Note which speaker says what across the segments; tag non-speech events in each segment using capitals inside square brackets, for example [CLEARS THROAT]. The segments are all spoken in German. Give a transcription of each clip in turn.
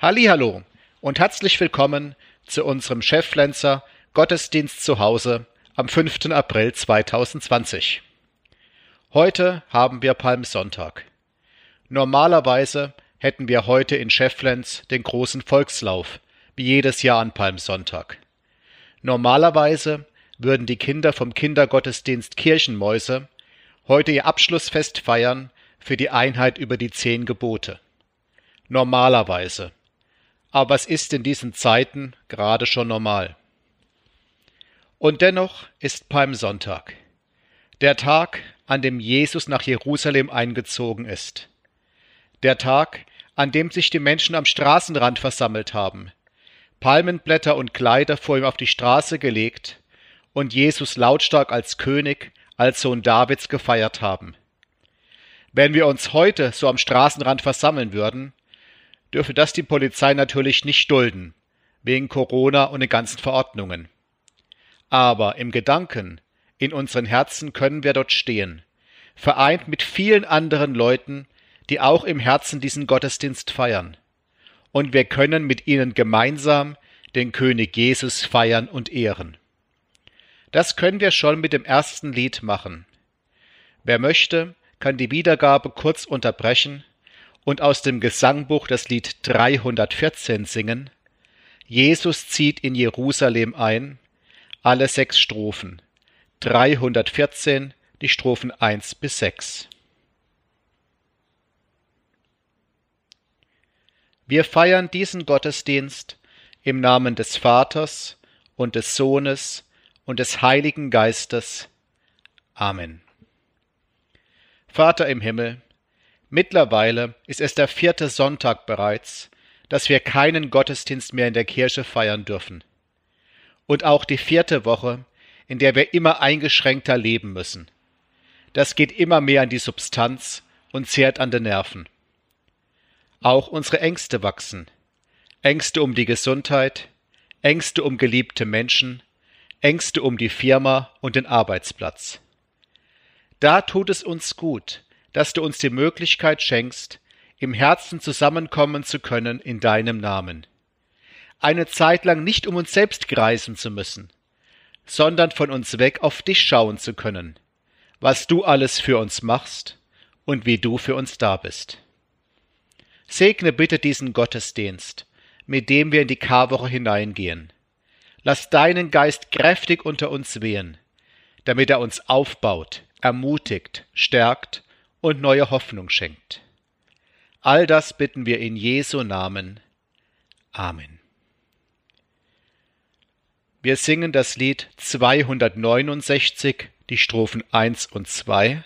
Speaker 1: Hallo und herzlich willkommen zu unserem Chefflenzer Gottesdienst zu Hause am 5. April 2020. Heute haben wir Palmsonntag. Normalerweise hätten wir heute in Schefflenz den großen Volkslauf, wie jedes Jahr an Palmsonntag. Normalerweise würden die Kinder vom Kindergottesdienst Kirchenmäuse heute ihr Abschlussfest feiern für die Einheit über die zehn Gebote. Normalerweise aber es ist in diesen Zeiten gerade schon normal. Und dennoch ist Palmsonntag, der Tag, an dem Jesus nach Jerusalem eingezogen ist, der Tag, an dem sich die Menschen am Straßenrand versammelt haben, Palmenblätter und Kleider vor ihm auf die Straße gelegt und Jesus lautstark als König, als Sohn Davids gefeiert haben. Wenn wir uns heute so am Straßenrand versammeln würden, dürfe das die Polizei natürlich nicht dulden, wegen Corona und den ganzen Verordnungen. Aber im Gedanken, in unseren Herzen können wir dort stehen, vereint mit vielen anderen Leuten, die auch im Herzen diesen Gottesdienst feiern. Und wir können mit ihnen gemeinsam den König Jesus feiern und ehren. Das können wir schon mit dem ersten Lied machen. Wer möchte, kann die Wiedergabe kurz unterbrechen und aus dem Gesangbuch das Lied 314 singen. Jesus zieht in Jerusalem ein, alle sechs Strophen. 314, die Strophen 1 bis 6. Wir feiern diesen Gottesdienst im Namen des Vaters und des Sohnes und des Heiligen Geistes. Amen. Vater im Himmel, Mittlerweile ist es der vierte Sonntag bereits, dass wir keinen Gottesdienst mehr in der Kirche feiern dürfen. Und auch die vierte Woche, in der wir immer eingeschränkter leben müssen. Das geht immer mehr an die Substanz und zehrt an den Nerven. Auch unsere Ängste wachsen. Ängste um die Gesundheit, Ängste um geliebte Menschen, Ängste um die Firma und den Arbeitsplatz. Da tut es uns gut, dass du uns die Möglichkeit schenkst, im Herzen zusammenkommen zu können in deinem Namen. Eine Zeit lang nicht um uns selbst kreisen zu müssen, sondern von uns weg auf dich schauen zu können, was du alles für uns machst und wie du für uns da bist. Segne bitte diesen Gottesdienst, mit dem wir in die Karwoche hineingehen. Lass deinen Geist kräftig unter uns wehen, damit er uns aufbaut, ermutigt, stärkt und neue Hoffnung schenkt. All das bitten wir in Jesu Namen. Amen. Wir singen das Lied 269, die Strophen 1 und 2.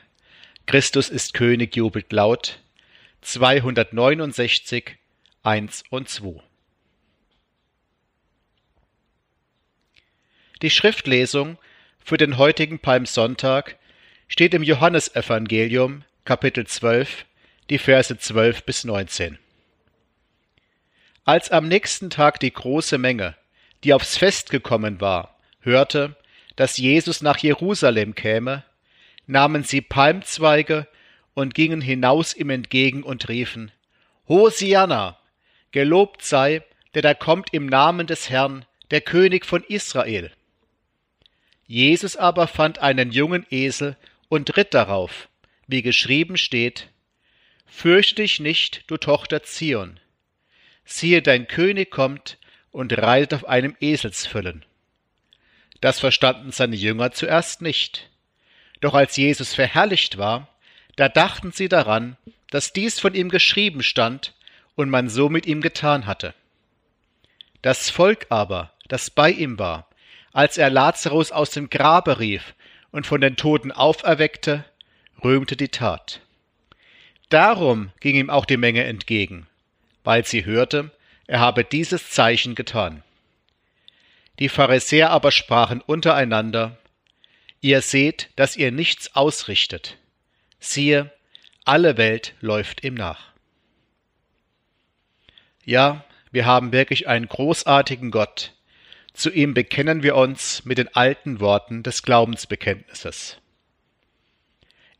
Speaker 1: Christus ist König, jubelt laut. 269, 1 und 2. Die Schriftlesung für den heutigen Palmsonntag steht im Johannesevangelium Kapitel 12, die Verse 12 bis 19. Als am nächsten Tag die große Menge, die aufs Fest gekommen war, hörte, dass Jesus nach Jerusalem käme, nahmen sie Palmzweige und gingen hinaus ihm entgegen und riefen, Hosianna, gelobt sei, der da kommt im Namen des Herrn, der König von Israel. Jesus aber fand einen jungen Esel und ritt darauf, wie geschrieben steht, Fürchte dich nicht, du Tochter Zion. Siehe, dein König kommt und reitet auf einem Eselsfüllen. Das verstanden seine Jünger zuerst nicht. Doch als Jesus verherrlicht war, da dachten sie daran, dass dies von ihm geschrieben stand und man so mit ihm getan hatte. Das Volk aber, das bei ihm war, als er Lazarus aus dem Grabe rief und von den Toten auferweckte, rühmte die Tat. Darum ging ihm auch die Menge entgegen, weil sie hörte, er habe dieses Zeichen getan. Die Pharisäer aber sprachen untereinander, Ihr seht, dass ihr nichts ausrichtet. Siehe, alle Welt läuft ihm nach. Ja, wir haben wirklich einen großartigen Gott. Zu ihm bekennen wir uns mit den alten Worten des Glaubensbekenntnisses.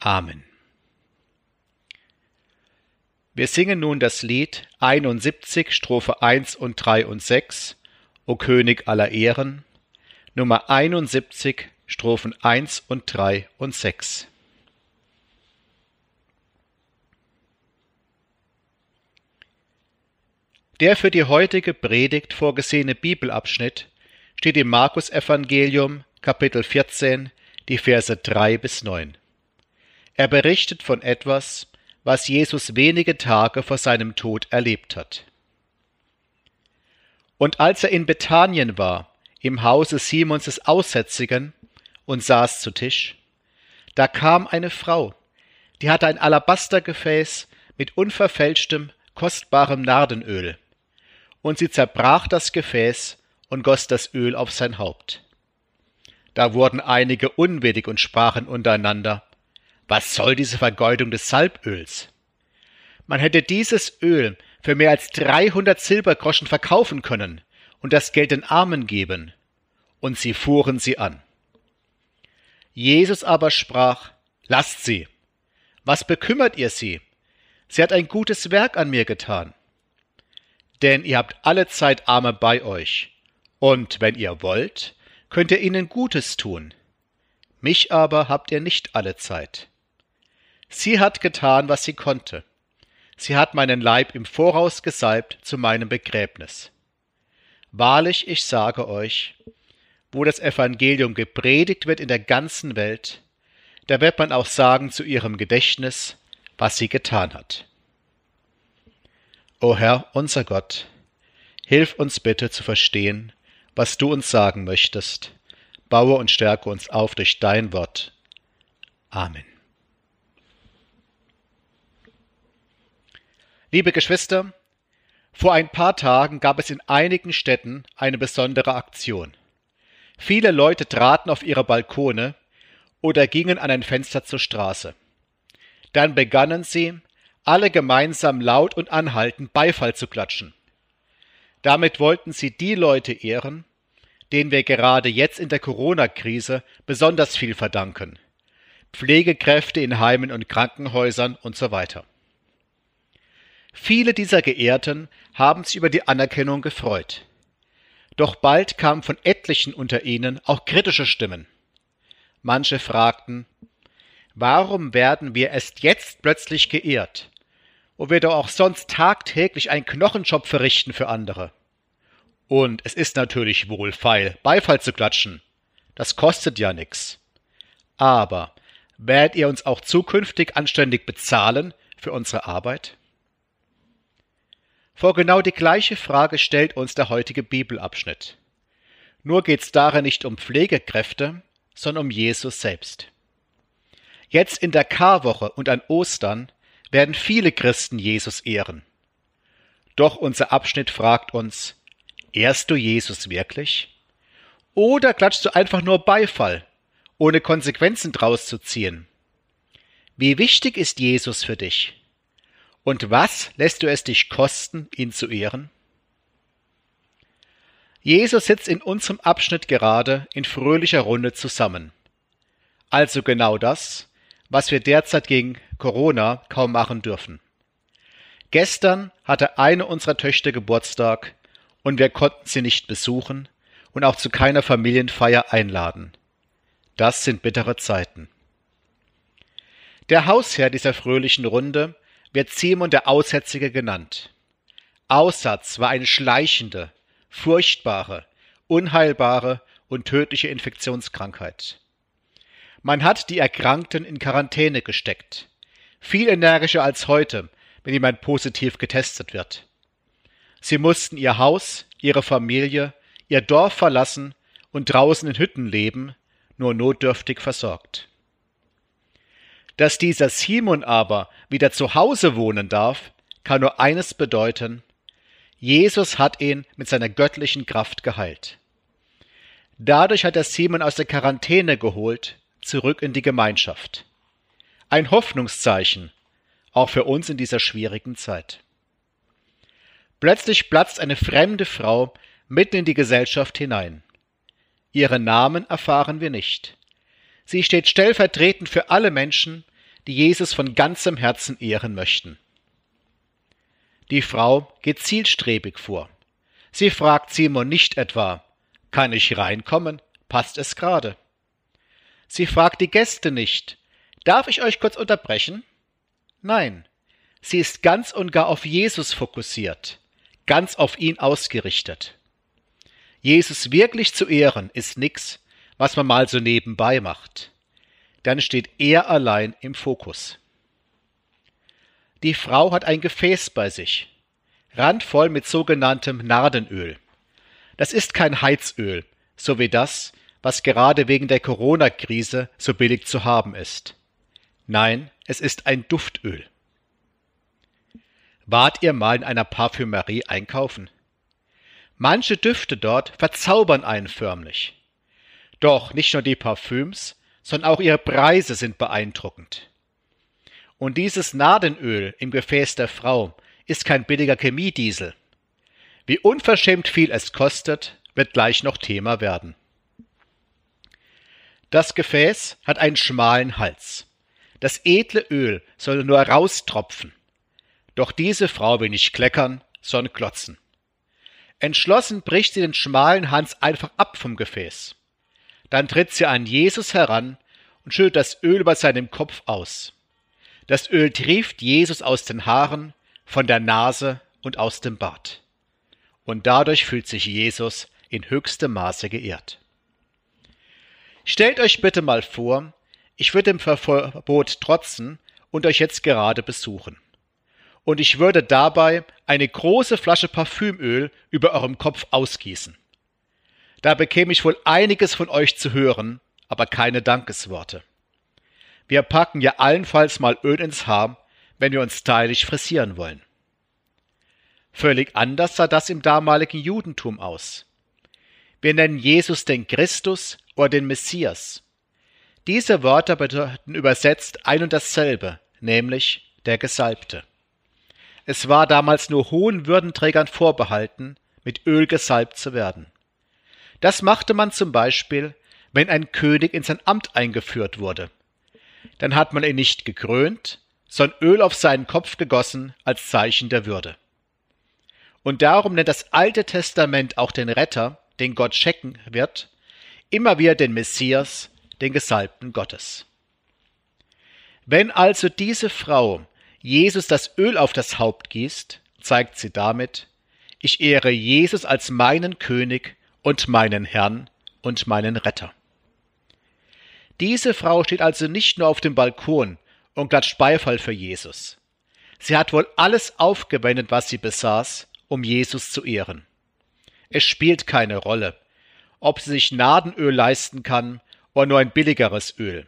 Speaker 1: Amen. Wir singen nun das Lied 71, Strophe 1 und 3 und 6, O König aller Ehren, Nummer 71, Strophen 1 und 3 und 6. Der für die heutige Predigt vorgesehene Bibelabschnitt steht im Markus-Evangelium, Kapitel 14, die Verse 3 bis 9. Er berichtet von etwas, was Jesus wenige Tage vor seinem Tod erlebt hat. Und als er in Bethanien war, im Hause Simons des Aussätzigen, und saß zu Tisch, da kam eine Frau, die hatte ein Alabastergefäß mit unverfälschtem, kostbarem Nardenöl und sie zerbrach das Gefäß und goss das Öl auf sein Haupt. Da wurden einige unwillig und sprachen untereinander, was soll diese Vergeudung des Salböls? Man hätte dieses Öl für mehr als dreihundert Silbergroschen verkaufen können und das Geld den Armen geben. Und sie fuhren sie an. Jesus aber sprach, Lasst sie. Was bekümmert ihr sie? Sie hat ein gutes Werk an mir getan denn ihr habt alle Zeit Arme bei euch. Und wenn ihr wollt, könnt ihr ihnen Gutes tun. Mich aber habt ihr nicht alle Zeit. Sie hat getan, was sie konnte. Sie hat meinen Leib im Voraus gesalbt zu meinem Begräbnis. Wahrlich, ich sage euch, wo das Evangelium gepredigt wird in der ganzen Welt, da wird man auch sagen zu ihrem Gedächtnis, was sie getan hat. O Herr, unser Gott, hilf uns bitte zu verstehen, was du uns sagen möchtest. Baue und stärke uns auf durch dein Wort. Amen. Liebe Geschwister, vor ein paar Tagen gab es in einigen Städten eine besondere Aktion. Viele Leute traten auf ihre Balkone oder gingen an ein Fenster zur Straße. Dann begannen sie, alle gemeinsam laut und anhaltend Beifall zu klatschen. Damit wollten sie die Leute ehren, denen wir gerade jetzt in der Corona-Krise besonders viel verdanken. Pflegekräfte in Heimen und Krankenhäusern und so weiter. Viele dieser Geehrten haben sich über die Anerkennung gefreut. Doch bald kamen von etlichen unter ihnen auch kritische Stimmen. Manche fragten, warum werden wir erst jetzt plötzlich geehrt? wo wir doch auch sonst tagtäglich einen Knochenjob verrichten für andere. Und es ist natürlich wohlfeil, Beifall zu klatschen. Das kostet ja nix. Aber werdet ihr uns auch zukünftig anständig bezahlen für unsere Arbeit? Vor genau die gleiche Frage stellt uns der heutige Bibelabschnitt. Nur geht's darin nicht um Pflegekräfte, sondern um Jesus selbst. Jetzt in der Karwoche und an Ostern werden viele Christen Jesus ehren. Doch unser Abschnitt fragt uns, ehrst du Jesus wirklich? Oder klatschst du einfach nur Beifall, ohne Konsequenzen draus zu ziehen? Wie wichtig ist Jesus für dich? Und was lässt du es dich kosten, ihn zu ehren? Jesus sitzt in unserem Abschnitt gerade in fröhlicher Runde zusammen. Also genau das, was wir derzeit gegen Corona kaum machen dürfen. Gestern hatte eine unserer Töchter Geburtstag und wir konnten sie nicht besuchen und auch zu keiner Familienfeier einladen. Das sind bittere Zeiten. Der Hausherr dieser fröhlichen Runde wird Simon der Aussätzige genannt. Aussatz war eine schleichende, furchtbare, unheilbare und tödliche Infektionskrankheit. Man hat die Erkrankten in Quarantäne gesteckt, viel energischer als heute, wenn jemand positiv getestet wird. Sie mussten ihr Haus, ihre Familie, ihr Dorf verlassen und draußen in Hütten leben, nur notdürftig versorgt. Dass dieser Simon aber wieder zu Hause wohnen darf, kann nur eines bedeuten, Jesus hat ihn mit seiner göttlichen Kraft geheilt. Dadurch hat er Simon aus der Quarantäne geholt, zurück in die Gemeinschaft. Ein Hoffnungszeichen, auch für uns in dieser schwierigen Zeit. Plötzlich platzt eine fremde Frau mitten in die Gesellschaft hinein. Ihren Namen erfahren wir nicht. Sie steht stellvertretend für alle Menschen, die Jesus von ganzem Herzen ehren möchten. Die Frau geht zielstrebig vor. Sie fragt Simon nicht etwa, kann ich reinkommen? Passt es gerade? Sie fragt die Gäste nicht. Darf ich euch kurz unterbrechen? Nein, sie ist ganz und gar auf Jesus fokussiert, ganz auf ihn ausgerichtet. Jesus wirklich zu ehren ist nix, was man mal so nebenbei macht. Dann steht er allein im Fokus. Die Frau hat ein Gefäß bei sich, randvoll mit sogenanntem Nardenöl. Das ist kein Heizöl, so wie das, was gerade wegen der Corona-Krise so billig zu haben ist. Nein, es ist ein Duftöl. Wart ihr mal in einer Parfümerie einkaufen? Manche Düfte dort verzaubern einen förmlich. Doch nicht nur die Parfüms, sondern auch ihre Preise sind beeindruckend. Und dieses Nadenöl im Gefäß der Frau ist kein billiger Chemiediesel. Wie unverschämt viel es kostet, wird gleich noch Thema werden. Das Gefäß hat einen schmalen Hals. Das edle Öl soll nur raustropfen. Doch diese Frau will nicht kleckern, sondern klotzen. Entschlossen bricht sie den schmalen Hals einfach ab vom Gefäß. Dann tritt sie an Jesus heran und schüttet das Öl über seinem Kopf aus. Das Öl trieft Jesus aus den Haaren, von der Nase und aus dem Bart und dadurch fühlt sich Jesus in höchstem Maße geehrt. Stellt euch bitte mal vor, ich würde dem Verbot trotzen und euch jetzt gerade besuchen. Und ich würde dabei eine große Flasche Parfümöl über eurem Kopf ausgießen. Da bekäme ich wohl einiges von euch zu hören, aber keine Dankesworte. Wir packen ja allenfalls mal Öl ins Haar, wenn wir uns stylisch frisieren wollen. Völlig anders sah das im damaligen Judentum aus. Wir nennen Jesus den Christus oder den Messias. Diese Wörter bedeuten übersetzt ein und dasselbe, nämlich der Gesalbte. Es war damals nur hohen Würdenträgern vorbehalten, mit Öl gesalbt zu werden. Das machte man zum Beispiel, wenn ein König in sein Amt eingeführt wurde. Dann hat man ihn nicht gekrönt, sondern Öl auf seinen Kopf gegossen als Zeichen der Würde. Und darum nennt das Alte Testament auch den Retter, den Gott checken wird, immer wieder den Messias, den Gesalbten Gottes. Wenn also diese Frau Jesus das Öl auf das Haupt gießt, zeigt sie damit, ich ehre Jesus als meinen König und meinen Herrn und meinen Retter. Diese Frau steht also nicht nur auf dem Balkon und klatscht Beifall für Jesus. Sie hat wohl alles aufgewendet, was sie besaß, um Jesus zu ehren. Es spielt keine Rolle, ob sie sich Nadenöl leisten kann oder nur ein billigeres Öl.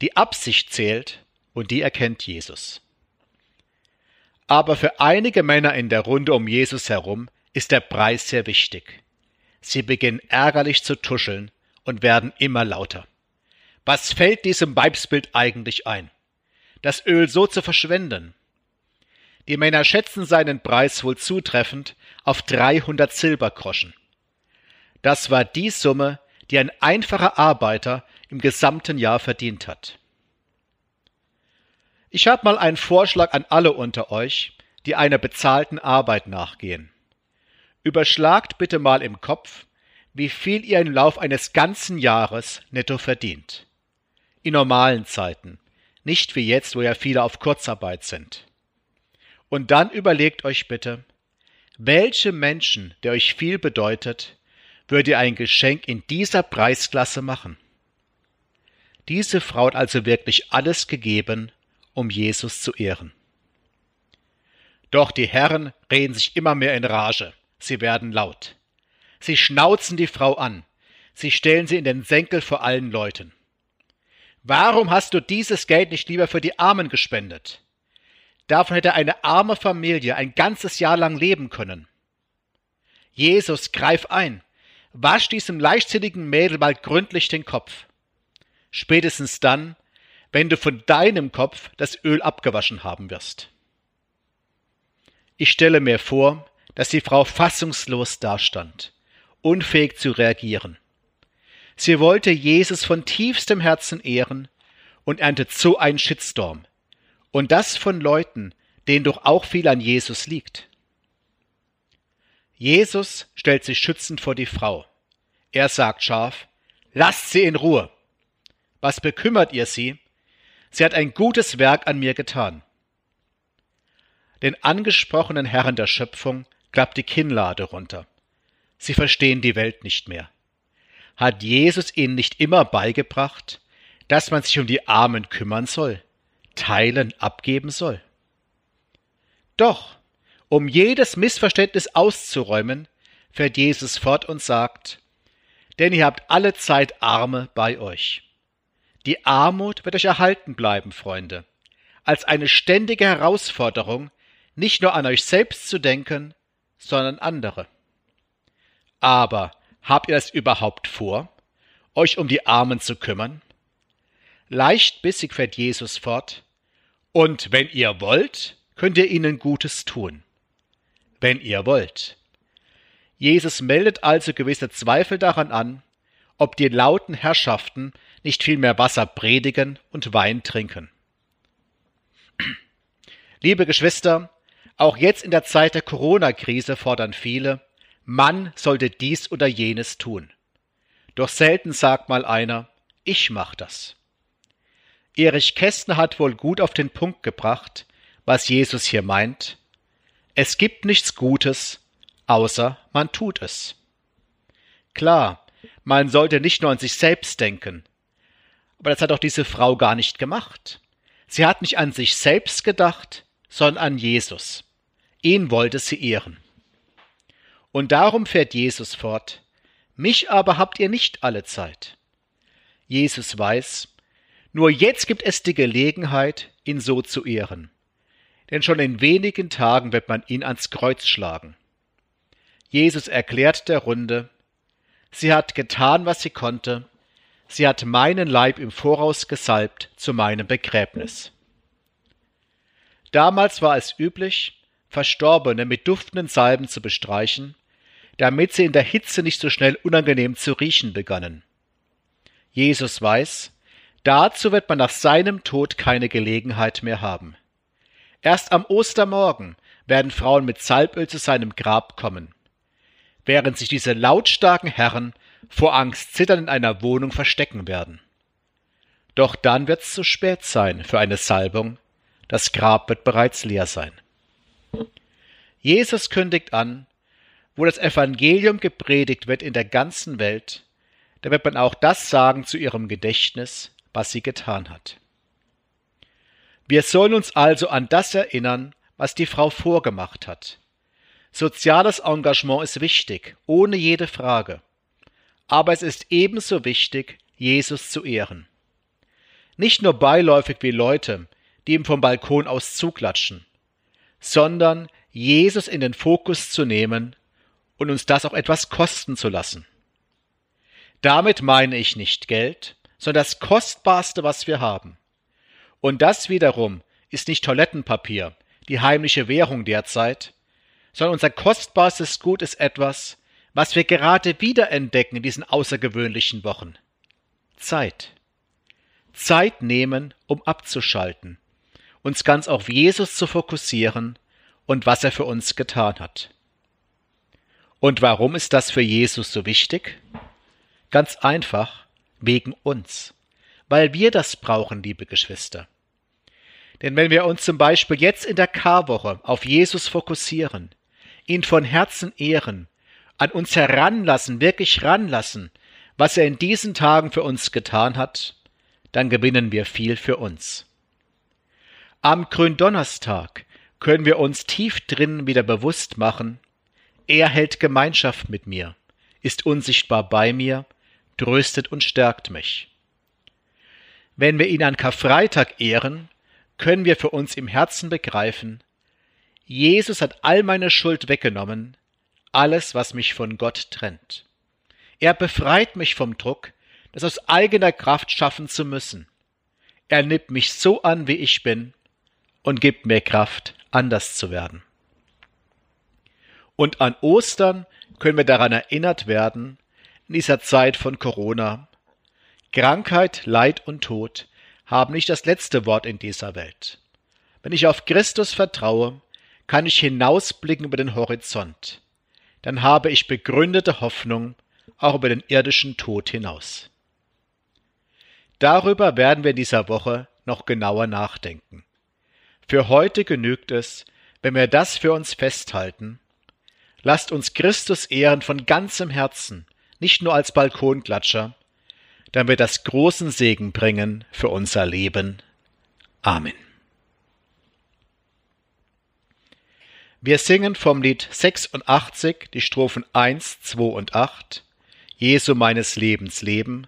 Speaker 1: Die Absicht zählt und die erkennt Jesus. Aber für einige Männer in der Runde um Jesus herum ist der Preis sehr wichtig. Sie beginnen ärgerlich zu tuscheln und werden immer lauter. Was fällt diesem Weibsbild eigentlich ein? Das Öl so zu verschwenden? Die Männer schätzen seinen Preis wohl zutreffend auf 300 Silbergroschen. Das war die Summe, die ein einfacher Arbeiter im gesamten Jahr verdient hat. Ich habe mal einen Vorschlag an alle unter euch, die einer bezahlten Arbeit nachgehen. Überschlagt bitte mal im Kopf, wie viel ihr im Lauf eines ganzen Jahres netto verdient. In normalen Zeiten, nicht wie jetzt, wo ja viele auf Kurzarbeit sind. Und dann überlegt euch bitte, welchem Menschen, der euch viel bedeutet, würdet ihr ein Geschenk in dieser Preisklasse machen? Diese Frau hat also wirklich alles gegeben, um Jesus zu ehren. Doch die Herren reden sich immer mehr in Rage. Sie werden laut. Sie schnauzen die Frau an. Sie stellen sie in den Senkel vor allen Leuten. Warum hast du dieses Geld nicht lieber für die Armen gespendet? Davon hätte eine arme Familie ein ganzes Jahr lang leben können. Jesus, greif ein. Wasch diesem leichtsinnigen Mädel mal gründlich den Kopf. Spätestens dann, wenn du von deinem Kopf das Öl abgewaschen haben wirst. Ich stelle mir vor, dass die Frau fassungslos dastand, unfähig zu reagieren. Sie wollte Jesus von tiefstem Herzen ehren und erntet so einen Shitstorm. Und das von Leuten, denen doch auch viel an Jesus liegt. Jesus stellt sich schützend vor die Frau. Er sagt scharf, lasst sie in Ruhe. Was bekümmert ihr sie? Sie hat ein gutes Werk an mir getan. Den angesprochenen Herren der Schöpfung klappt die Kinnlade runter. Sie verstehen die Welt nicht mehr. Hat Jesus ihnen nicht immer beigebracht, dass man sich um die Armen kümmern soll, teilen, abgeben soll? Doch, um jedes Missverständnis auszuräumen, fährt Jesus fort und sagt, denn ihr habt alle Zeit Arme bei euch. Die Armut wird euch erhalten bleiben, Freunde, als eine ständige Herausforderung, nicht nur an euch selbst zu denken, sondern andere. Aber habt ihr es überhaupt vor, euch um die Armen zu kümmern? Leichtbissig fährt Jesus fort, und wenn ihr wollt, könnt ihr ihnen Gutes tun. Wenn ihr wollt. Jesus meldet also gewisse Zweifel daran an, ob die lauten Herrschaften nicht viel mehr Wasser predigen und Wein trinken. [CLEARS THROAT] Liebe Geschwister, auch jetzt in der Zeit der Corona-Krise fordern viele, man sollte dies oder jenes tun. Doch selten sagt mal einer, ich mach das. Erich Kästner hat wohl gut auf den Punkt gebracht, was Jesus hier meint. Es gibt nichts Gutes, außer man tut es. Klar, man sollte nicht nur an sich selbst denken. Aber das hat auch diese Frau gar nicht gemacht. Sie hat nicht an sich selbst gedacht, sondern an Jesus. Ihn wollte sie ehren. Und darum fährt Jesus fort, mich aber habt ihr nicht alle Zeit. Jesus weiß, nur jetzt gibt es die Gelegenheit, ihn so zu ehren. Denn schon in wenigen Tagen wird man ihn ans Kreuz schlagen. Jesus erklärt der Runde, sie hat getan, was sie konnte, sie hat meinen Leib im Voraus gesalbt zu meinem Begräbnis. Damals war es üblich, Verstorbene mit duftenden Salben zu bestreichen, damit sie in der Hitze nicht so schnell unangenehm zu riechen begannen. Jesus weiß, dazu wird man nach seinem Tod keine Gelegenheit mehr haben. Erst am Ostermorgen werden Frauen mit Salböl zu seinem Grab kommen, während sich diese lautstarken Herren vor Angst zittern in einer Wohnung verstecken werden. Doch dann wird's zu spät sein für eine Salbung, das Grab wird bereits leer sein. Jesus kündigt an, wo das Evangelium gepredigt wird in der ganzen Welt, da wird man auch das sagen zu ihrem Gedächtnis, was sie getan hat. Wir sollen uns also an das erinnern, was die Frau vorgemacht hat. Soziales Engagement ist wichtig, ohne jede Frage. Aber es ist ebenso wichtig, Jesus zu ehren. Nicht nur beiläufig wie Leute, die ihm vom Balkon aus zuklatschen, sondern Jesus in den Fokus zu nehmen und uns das auch etwas kosten zu lassen. Damit meine ich nicht Geld, sondern das Kostbarste, was wir haben. Und das wiederum ist nicht Toilettenpapier, die heimliche Währung derzeit, sondern unser kostbarstes Gut ist etwas, was wir gerade wiederentdecken in diesen außergewöhnlichen Wochen. Zeit. Zeit nehmen, um abzuschalten, uns ganz auf Jesus zu fokussieren und was er für uns getan hat. Und warum ist das für Jesus so wichtig? Ganz einfach, wegen uns, weil wir das brauchen, liebe Geschwister. Denn wenn wir uns zum Beispiel jetzt in der Karwoche auf Jesus fokussieren, ihn von Herzen ehren, an uns heranlassen, wirklich ranlassen, was er in diesen Tagen für uns getan hat, dann gewinnen wir viel für uns. Am Gründonnerstag können wir uns tief drin wieder bewusst machen, er hält Gemeinschaft mit mir, ist unsichtbar bei mir, tröstet und stärkt mich. Wenn wir ihn an Karfreitag ehren, können wir für uns im Herzen begreifen, Jesus hat all meine Schuld weggenommen, alles, was mich von Gott trennt. Er befreit mich vom Druck, das aus eigener Kraft schaffen zu müssen. Er nimmt mich so an, wie ich bin, und gibt mir Kraft, anders zu werden. Und an Ostern können wir daran erinnert werden, in dieser Zeit von Corona. Krankheit, Leid und Tod haben nicht das letzte Wort in dieser Welt. Wenn ich auf Christus vertraue, kann ich hinausblicken über den Horizont. Dann habe ich begründete Hoffnung auch über den irdischen Tod hinaus. Darüber werden wir in dieser Woche noch genauer nachdenken. Für heute genügt es, wenn wir das für uns festhalten. Lasst uns Christus ehren von ganzem Herzen, nicht nur als Balkonklatscher, damit wir das großen Segen bringen für unser Leben. Amen. Wir singen vom Lied 86 die Strophen 1, 2 und 8, Jesu meines Lebens Leben,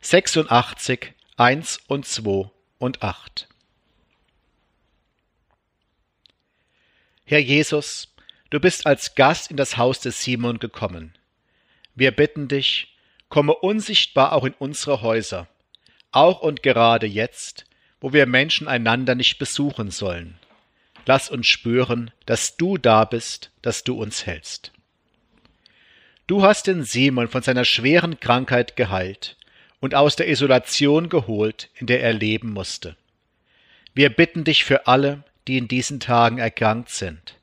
Speaker 1: 86, 1 und 2 und 8. Herr Jesus, du bist als Gast in das Haus des Simon gekommen. Wir bitten dich, komme unsichtbar auch in unsere Häuser, auch und gerade jetzt, wo wir Menschen einander nicht besuchen sollen lass uns spüren, dass du da bist, dass du uns hältst. Du hast den Simon von seiner schweren Krankheit geheilt und aus der Isolation geholt, in der er leben musste. Wir bitten dich für alle, die in diesen Tagen erkrankt sind,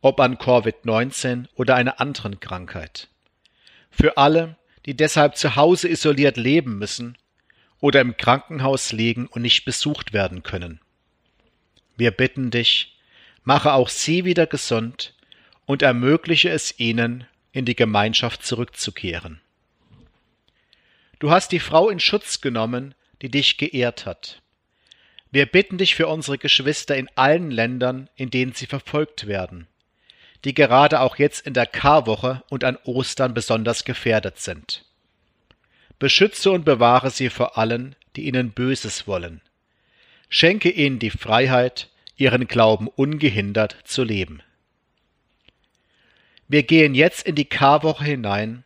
Speaker 1: ob an Covid-19 oder einer anderen Krankheit. Für alle, die deshalb zu Hause isoliert leben müssen oder im Krankenhaus liegen und nicht besucht werden können. Wir bitten dich, mache auch sie wieder gesund und ermögliche es ihnen, in die Gemeinschaft zurückzukehren. Du hast die Frau in Schutz genommen, die dich geehrt hat. Wir bitten dich für unsere Geschwister in allen Ländern, in denen sie verfolgt werden, die gerade auch jetzt in der Karwoche und an Ostern besonders gefährdet sind. Beschütze und bewahre sie vor allen, die ihnen Böses wollen. Schenke ihnen die Freiheit, ihren Glauben ungehindert zu leben. Wir gehen jetzt in die Karwoche hinein,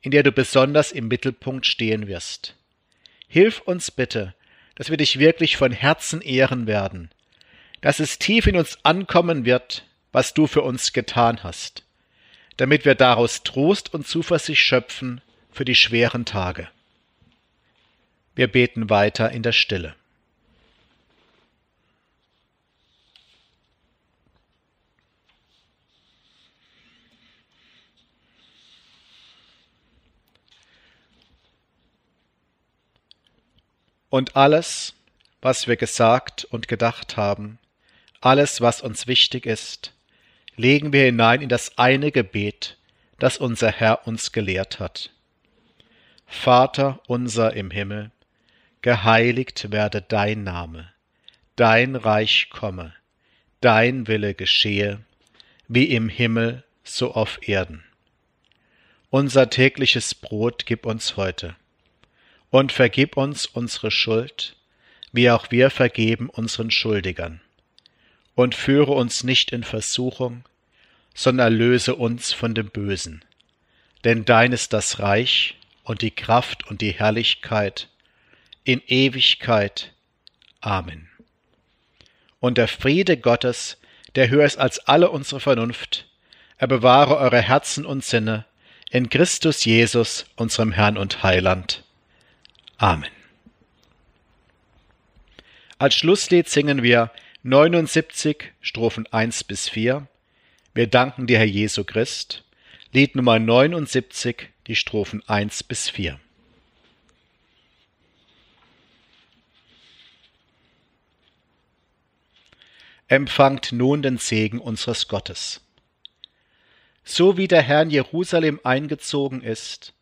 Speaker 1: in der du besonders im Mittelpunkt stehen wirst. Hilf uns bitte, dass wir dich wirklich von Herzen ehren werden, dass es tief in uns ankommen wird, was du für uns getan hast, damit wir daraus Trost und Zuversicht schöpfen für die schweren Tage. Wir beten weiter in der Stille. Und alles, was wir gesagt und gedacht haben, alles, was uns wichtig ist, legen wir hinein in das eine Gebet, das unser Herr uns gelehrt hat. Vater unser im Himmel, geheiligt werde dein Name, dein Reich komme, dein Wille geschehe, wie im Himmel so auf Erden. Unser tägliches Brot gib uns heute und vergib uns unsere Schuld, wie auch wir vergeben unseren Schuldigern. Und führe uns nicht in Versuchung, sondern erlöse uns von dem Bösen. Denn dein ist das Reich und die Kraft und die Herrlichkeit in Ewigkeit. Amen. Und der Friede Gottes, der höher ist als alle unsere Vernunft, er bewahre eure Herzen und Sinne in Christus Jesus, unserem Herrn und Heiland. Amen. Als Schlusslied singen wir 79 Strophen 1 bis 4. Wir danken dir, Herr Jesu Christ. Lied Nummer 79, die Strophen 1 bis 4. Empfangt nun den Segen unseres Gottes. So wie der Herr in Jerusalem eingezogen ist,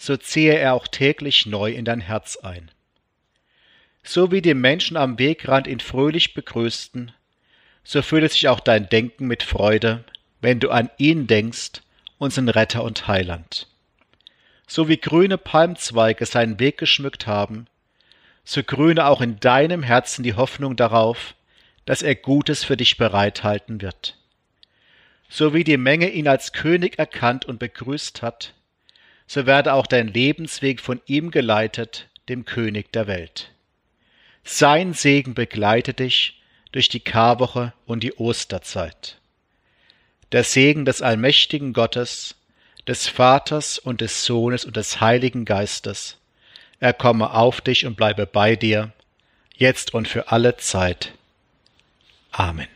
Speaker 1: so ziehe er auch täglich neu in dein Herz ein. So wie die Menschen am Wegrand ihn fröhlich begrüßten, so fühle sich auch dein Denken mit Freude, wenn du an ihn denkst, unseren Retter und Heiland. So wie grüne Palmzweige seinen Weg geschmückt haben, so grüne auch in deinem Herzen die Hoffnung darauf, dass er Gutes für dich bereithalten wird. So wie die Menge ihn als König erkannt und begrüßt hat, so werde auch dein Lebensweg von ihm geleitet, dem König der Welt. Sein Segen begleite dich durch die Karwoche und die Osterzeit. Der Segen des allmächtigen Gottes, des Vaters und des Sohnes und des Heiligen Geistes, er komme auf dich und bleibe bei dir, jetzt und für alle Zeit. Amen.